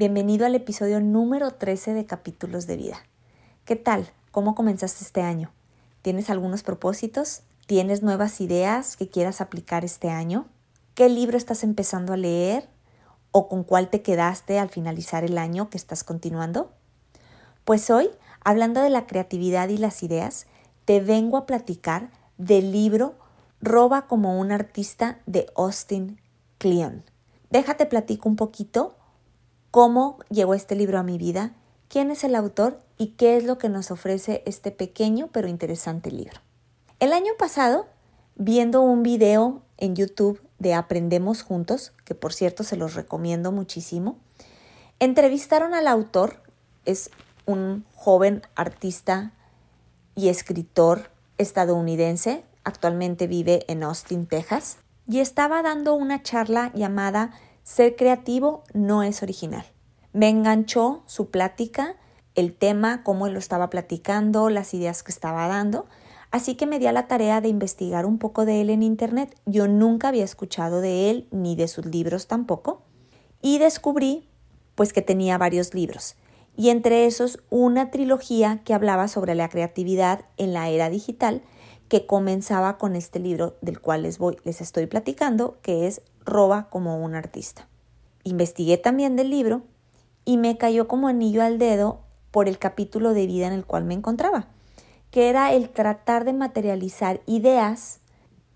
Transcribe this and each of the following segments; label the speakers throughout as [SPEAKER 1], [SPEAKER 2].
[SPEAKER 1] Bienvenido al episodio número 13 de Capítulos de Vida. ¿Qué tal? ¿Cómo comenzaste este año? ¿Tienes algunos propósitos? ¿Tienes nuevas ideas que quieras aplicar este año? ¿Qué libro estás empezando a leer? ¿O con cuál te quedaste al finalizar el año que estás continuando? Pues hoy, hablando de la creatividad y las ideas, te vengo a platicar del libro Roba como un artista de Austin Kleon. Déjate platico un poquito cómo llegó este libro a mi vida, quién es el autor y qué es lo que nos ofrece este pequeño pero interesante libro. El año pasado, viendo un video en YouTube de Aprendemos Juntos, que por cierto se los recomiendo muchísimo, entrevistaron al autor, es un joven artista y escritor estadounidense, actualmente vive en Austin, Texas, y estaba dando una charla llamada ser creativo no es original. Me enganchó su plática, el tema, cómo él lo estaba platicando, las ideas que estaba dando, así que me di a la tarea de investigar un poco de él en Internet. Yo nunca había escuchado de él ni de sus libros tampoco y descubrí pues que tenía varios libros y entre esos una trilogía que hablaba sobre la creatividad en la era digital que comenzaba con este libro del cual les voy les estoy platicando, que es roba como un artista. Investigué también del libro y me cayó como anillo al dedo por el capítulo de vida en el cual me encontraba, que era el tratar de materializar ideas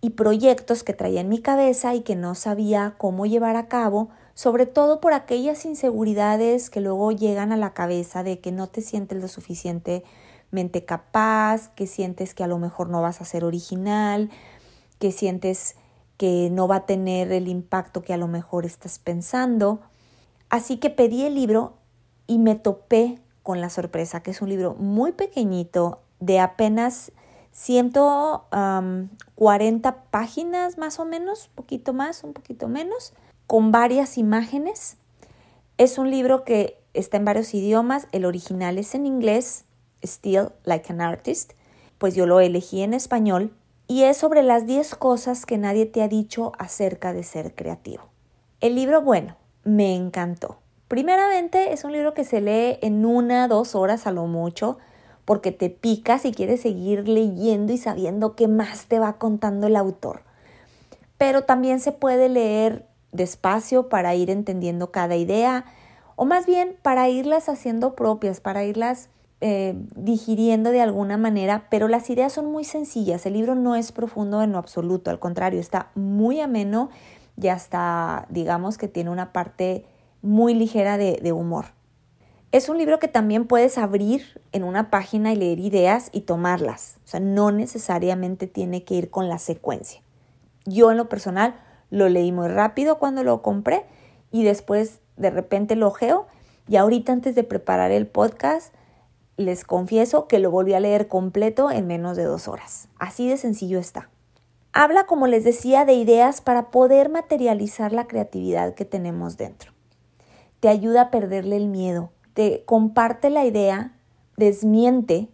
[SPEAKER 1] y proyectos que traía en mi cabeza y que no sabía cómo llevar a cabo, sobre todo por aquellas inseguridades que luego llegan a la cabeza de que no te sientes lo suficientemente capaz, que sientes que a lo mejor no vas a ser original, que sientes que no va a tener el impacto que a lo mejor estás pensando. Así que pedí el libro y me topé con la sorpresa, que es un libro muy pequeñito, de apenas 140 páginas más o menos, un poquito más, un poquito menos, con varias imágenes. Es un libro que está en varios idiomas, el original es en inglés, Still Like an Artist, pues yo lo elegí en español y es sobre las 10 cosas que nadie te ha dicho acerca de ser creativo. El libro, bueno, me encantó. Primeramente es un libro que se lee en una, dos horas a lo mucho, porque te picas y quieres seguir leyendo y sabiendo qué más te va contando el autor. Pero también se puede leer despacio para ir entendiendo cada idea, o más bien para irlas haciendo propias, para irlas eh, digiriendo de alguna manera, pero las ideas son muy sencillas. El libro no es profundo en lo absoluto, al contrario, está muy ameno y hasta, digamos que tiene una parte muy ligera de, humor. Es un libro que también puedes abrir en una página y leer ideas y tomarlas. O sea, no necesariamente tiene que ir con la secuencia. Yo en lo personal lo leí muy rápido cuando lo compré y después de repente lo ojeo y ahorita antes de preparar el podcast les confieso que lo volví a leer completo en menos de dos horas. Así de sencillo está. Habla, como les decía, de ideas para poder materializar la creatividad que tenemos dentro. Te ayuda a perderle el miedo. Te comparte la idea, desmiente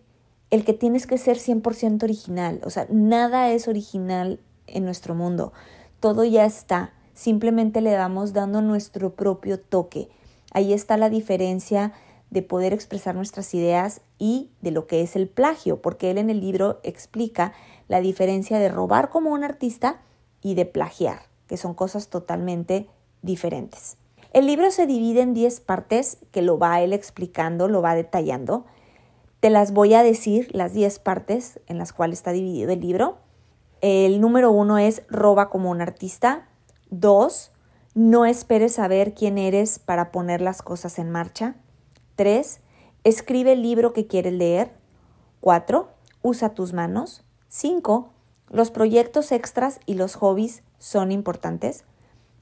[SPEAKER 1] el que tienes que ser 100% original. O sea, nada es original en nuestro mundo. Todo ya está. Simplemente le vamos dando nuestro propio toque. Ahí está la diferencia de poder expresar nuestras ideas y de lo que es el plagio, porque él en el libro explica la diferencia de robar como un artista y de plagiar, que son cosas totalmente diferentes. El libro se divide en 10 partes que lo va él explicando, lo va detallando. Te las voy a decir, las 10 partes en las cuales está dividido el libro. El número uno es roba como un artista. Dos, no esperes saber quién eres para poner las cosas en marcha. 3. Escribe el libro que quieres leer. 4. Usa tus manos. 5. Los proyectos extras y los hobbies son importantes.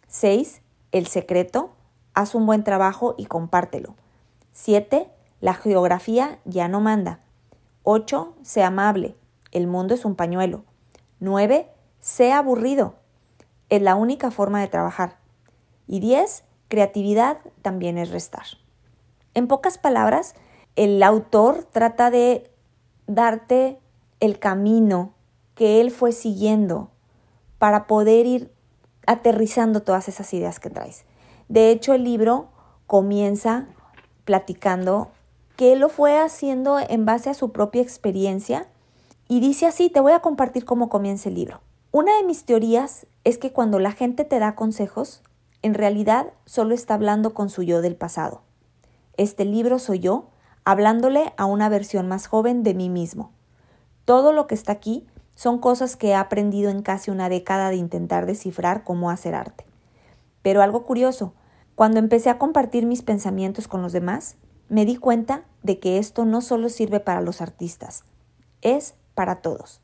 [SPEAKER 1] 6. El secreto. haz un buen trabajo y compártelo. 7. La geografía ya no manda. 8. Sé amable. El mundo es un pañuelo. 9. Sé aburrido. Es la única forma de trabajar. Y 10. Creatividad también es restar. En pocas palabras, el autor trata de darte el camino que él fue siguiendo para poder ir aterrizando todas esas ideas que traes. De hecho, el libro comienza platicando que él lo fue haciendo en base a su propia experiencia y dice así, te voy a compartir cómo comienza el libro. Una de mis teorías es que cuando la gente te da consejos, en realidad solo está hablando con su yo del pasado. Este libro soy yo, hablándole a una versión más joven de mí mismo. Todo lo que está aquí son cosas que he aprendido en casi una década de intentar descifrar cómo hacer arte. Pero algo curioso, cuando empecé a compartir mis pensamientos con los demás, me di cuenta de que esto no solo sirve para los artistas, es para todos.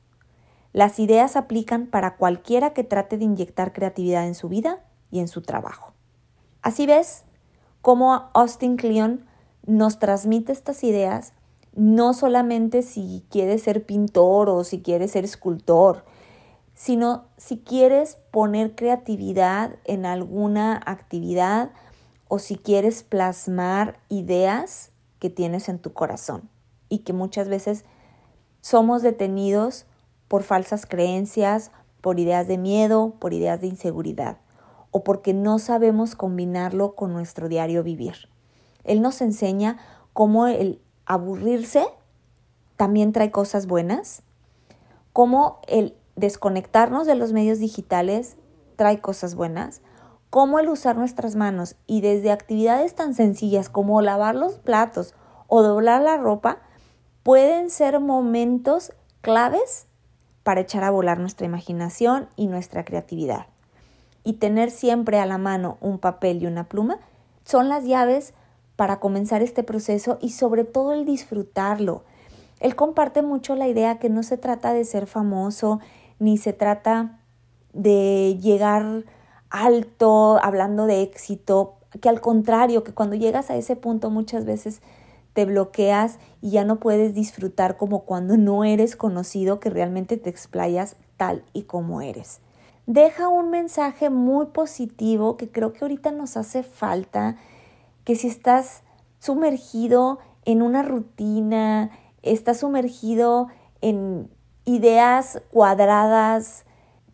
[SPEAKER 1] Las ideas aplican para cualquiera que trate de inyectar creatividad en su vida y en su trabajo. Así ves cómo Austin Kleon nos transmite estas ideas no solamente si quieres ser pintor o si quieres ser escultor, sino si quieres poner creatividad en alguna actividad o si quieres plasmar ideas que tienes en tu corazón y que muchas veces somos detenidos por falsas creencias, por ideas de miedo, por ideas de inseguridad o porque no sabemos combinarlo con nuestro diario vivir. Él nos enseña cómo el aburrirse también trae cosas buenas, cómo el desconectarnos de los medios digitales trae cosas buenas, cómo el usar nuestras manos y desde actividades tan sencillas como lavar los platos o doblar la ropa pueden ser momentos claves para echar a volar nuestra imaginación y nuestra creatividad. Y tener siempre a la mano un papel y una pluma son las llaves para comenzar este proceso y sobre todo el disfrutarlo. Él comparte mucho la idea que no se trata de ser famoso, ni se trata de llegar alto hablando de éxito, que al contrario, que cuando llegas a ese punto muchas veces te bloqueas y ya no puedes disfrutar como cuando no eres conocido, que realmente te explayas tal y como eres. Deja un mensaje muy positivo que creo que ahorita nos hace falta que si estás sumergido en una rutina, estás sumergido en ideas cuadradas,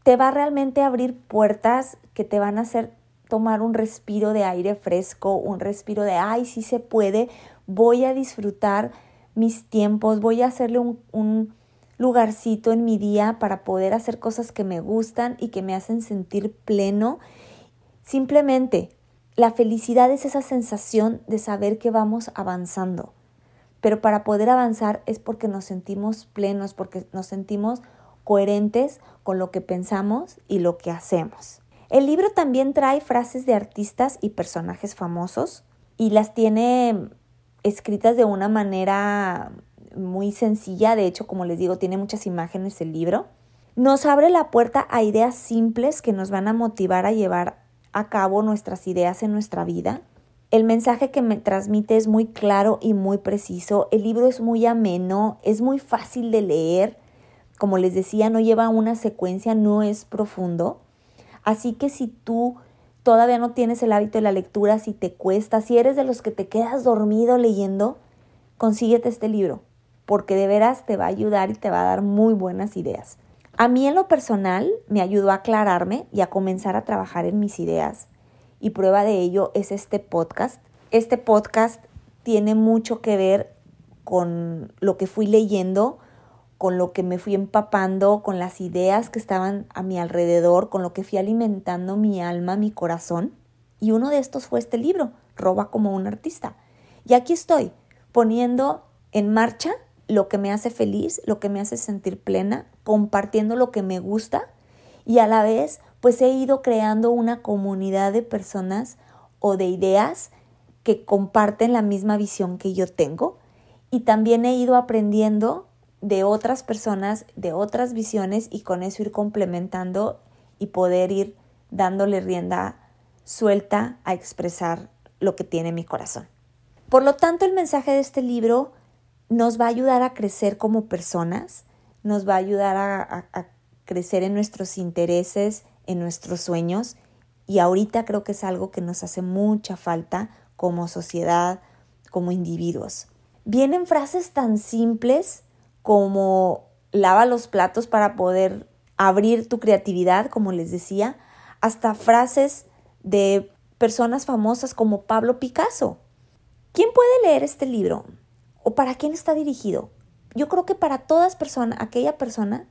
[SPEAKER 1] te va realmente a abrir puertas que te van a hacer tomar un respiro de aire fresco, un respiro de, ay, sí se puede, voy a disfrutar mis tiempos, voy a hacerle un, un lugarcito en mi día para poder hacer cosas que me gustan y que me hacen sentir pleno. Simplemente la felicidad es esa sensación de saber que vamos avanzando. Pero para poder avanzar es porque nos sentimos plenos, porque nos sentimos coherentes con lo que pensamos y lo que hacemos. El libro también trae frases de artistas y personajes famosos y las tiene escritas de una manera muy sencilla. De hecho, como les digo, tiene muchas imágenes el libro. Nos abre la puerta a ideas simples que nos van a motivar a llevar a cabo nuestras ideas en nuestra vida. El mensaje que me transmite es muy claro y muy preciso. El libro es muy ameno, es muy fácil de leer. Como les decía, no lleva una secuencia, no es profundo. Así que si tú todavía no tienes el hábito de la lectura, si te cuesta, si eres de los que te quedas dormido leyendo, consíguete este libro, porque de veras te va a ayudar y te va a dar muy buenas ideas. A mí en lo personal me ayudó a aclararme y a comenzar a trabajar en mis ideas. Y prueba de ello es este podcast. Este podcast tiene mucho que ver con lo que fui leyendo, con lo que me fui empapando, con las ideas que estaban a mi alrededor, con lo que fui alimentando mi alma, mi corazón. Y uno de estos fue este libro, Roba como un artista. Y aquí estoy, poniendo en marcha lo que me hace feliz, lo que me hace sentir plena, compartiendo lo que me gusta y a la vez pues he ido creando una comunidad de personas o de ideas que comparten la misma visión que yo tengo y también he ido aprendiendo de otras personas, de otras visiones y con eso ir complementando y poder ir dándole rienda suelta a expresar lo que tiene mi corazón. Por lo tanto, el mensaje de este libro nos va a ayudar a crecer como personas, nos va a ayudar a, a crecer en nuestros intereses, en nuestros sueños y ahorita creo que es algo que nos hace mucha falta como sociedad, como individuos. Vienen frases tan simples como lava los platos para poder abrir tu creatividad, como les decía, hasta frases de personas famosas como Pablo Picasso. ¿Quién puede leer este libro? ¿O para quién está dirigido? Yo creo que para todas personas, aquella persona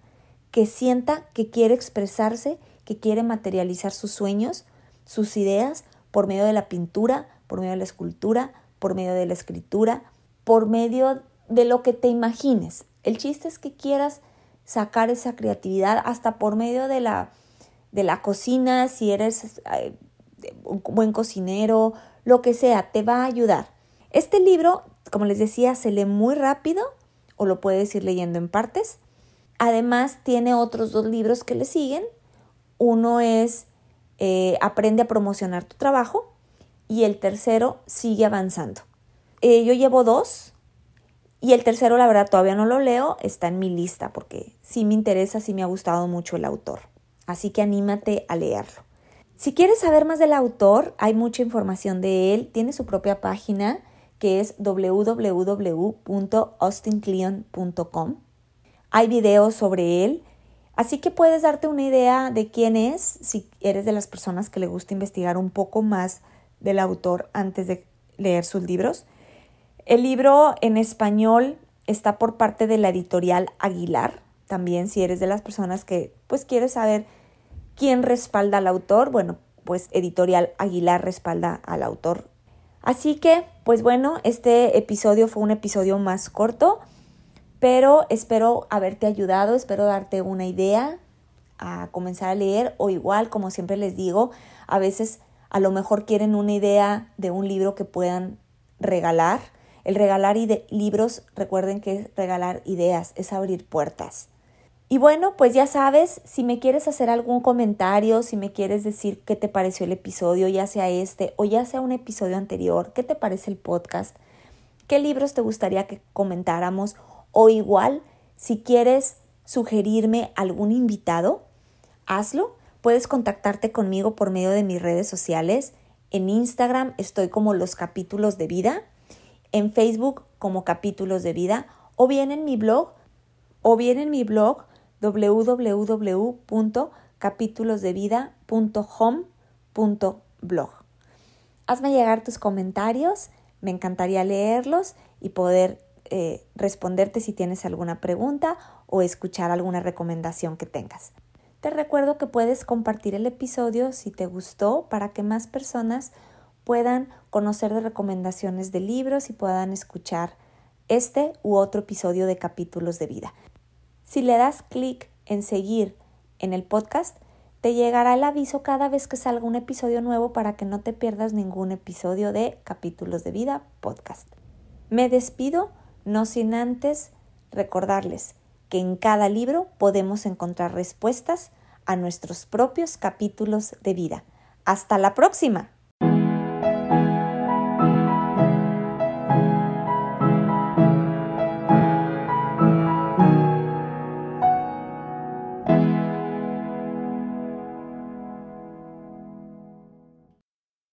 [SPEAKER 1] que sienta que quiere expresarse, que quiere materializar sus sueños, sus ideas por medio de la pintura, por medio de la escultura, por medio de la escritura, por medio de lo que te imagines. El chiste es que quieras sacar esa creatividad hasta por medio de la, de la cocina, si eres eh, un buen cocinero, lo que sea, te va a ayudar. Este libro, como les decía, se lee muy rápido o lo puedes ir leyendo en partes. Además, tiene otros dos libros que le siguen. Uno es eh, Aprende a promocionar tu trabajo y el tercero Sigue avanzando. Eh, yo llevo dos y el tercero, la verdad, todavía no lo leo, está en mi lista porque sí me interesa, sí me ha gustado mucho el autor. Así que anímate a leerlo. Si quieres saber más del autor, hay mucha información de él. Tiene su propia página que es www.austincleon.com. Hay videos sobre él, así que puedes darte una idea de quién es si eres de las personas que le gusta investigar un poco más del autor antes de leer sus libros. El libro en español está por parte de la editorial Aguilar. También si eres de las personas que pues quieres saber quién respalda al autor, bueno, pues editorial Aguilar respalda al autor. Así que, pues bueno, este episodio fue un episodio más corto, pero espero haberte ayudado, espero darte una idea a comenzar a leer o igual, como siempre les digo, a veces a lo mejor quieren una idea de un libro que puedan regalar el regalar libros, recuerden que es regalar ideas, es abrir puertas. Y bueno, pues ya sabes, si me quieres hacer algún comentario, si me quieres decir qué te pareció el episodio, ya sea este o ya sea un episodio anterior, qué te parece el podcast, qué libros te gustaría que comentáramos o igual, si quieres sugerirme algún invitado, hazlo. Puedes contactarte conmigo por medio de mis redes sociales. En Instagram estoy como los capítulos de vida en Facebook como capítulos de vida o bien en mi blog o bien en mi blog www.capitulosdevida.home.blog. Hazme llegar tus comentarios, me encantaría leerlos y poder eh, responderte si tienes alguna pregunta o escuchar alguna recomendación que tengas. Te recuerdo que puedes compartir el episodio si te gustó para que más personas puedan conocer de recomendaciones de libros y puedan escuchar este u otro episodio de capítulos de vida. Si le das clic en seguir en el podcast, te llegará el aviso cada vez que salga un episodio nuevo para que no te pierdas ningún episodio de Capítulos de Vida podcast. Me despido, no sin antes recordarles que en cada libro podemos encontrar respuestas a nuestros propios capítulos de vida. Hasta la próxima.